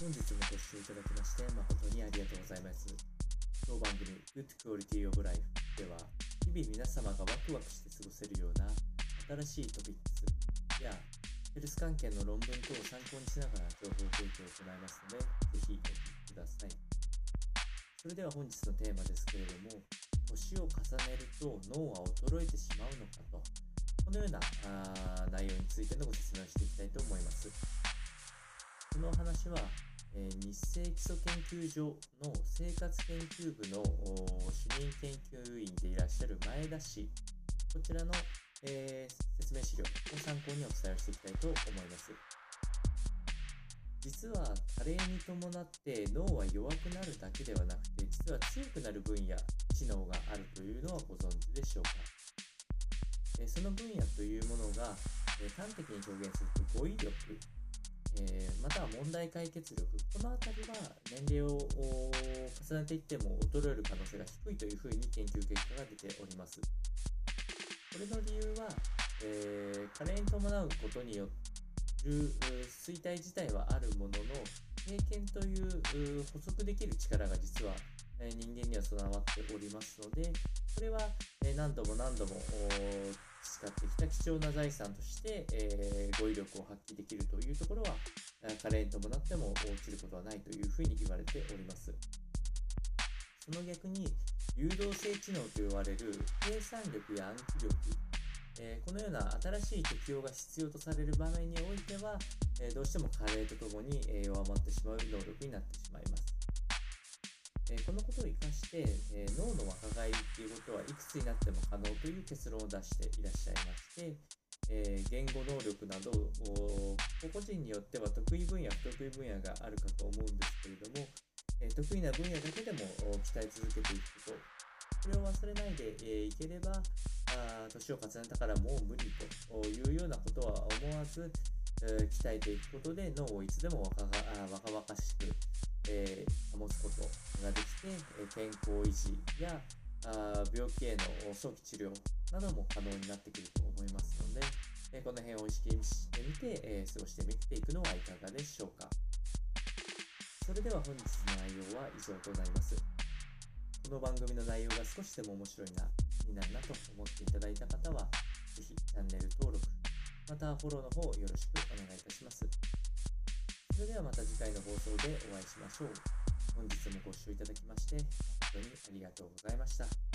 本日もご視聴いただきまして誠にありがとうございます。当番組 Good Quality of Life では日々皆様がワクワクして過ごせるような新しいトピックスやヘルス関係の論文等を参考にしながら情報提供を行いますので、ぜひお聞きください。それでは本日のテーマですけれども、年を重ねると脳は衰えてしまうのかと、このようなあ内容についてのご説明をしていきたいと思います。この話は、え、日清基礎研究所の生活研究部の主任研究員でいらっしゃる前田氏、こちらの、えー、説明資料を参考にお伝えをしていきたいと思います。実は加齢に伴って脳は弱くなるだけではなくて実は強くなる分野知能があるというのはご存知でしょうかその分野というものが端的に表現すると語彙力えー、または問題解決力、この辺りは年齢を重ねていっても衰える可能性が低いというふうに研究結果が出ております。これの理由は、えー、加齢に伴うことによる衰退自体はあるものの、経験という補足できる力が実は人間には備わっておりますので、これは何度も何度も使ってきた貴重な財産として、え、語彙力を発揮できるというところは、加齢に伴っても落ちることはないというふうに言われております。その逆に、誘導性知能と言われる計算力や暗記力、え、このような新しい適用が必要とされる場面においては、え、どうしても加齢とともに、え弱まってしまう能力になってしまいます。えこのことを生かして、え脳の若返りっていうことはいくつになっても可能という結論を出していらっしゃいまして、え言語能力など個々人によっては得意分野不得意分野があるかと思うんですけれども、え得意な分野だけでも鍛え続けていくこと。これを忘れないで、えいければあ年を重ねたからもう無理というようなことは思わず、え鍛えていくことで脳をいつでも若若々しくえー、保つことができて、え健康維持やあ病気への早期治療なども可能になってくると思いますので、えこの辺を意識してみて、え過ごしてみていくのはいかがでしょうか。それでは本日の内容は以上となります。この番組の内容が少しでも面白いな、気になるなと思っていただいた方は、ぜひチャンネル登録、またフォローの方よろしくお願いいたします。それではまた次回の放送でお会いしましょう。本日もご視聴いただきまして本当にありがとうございました。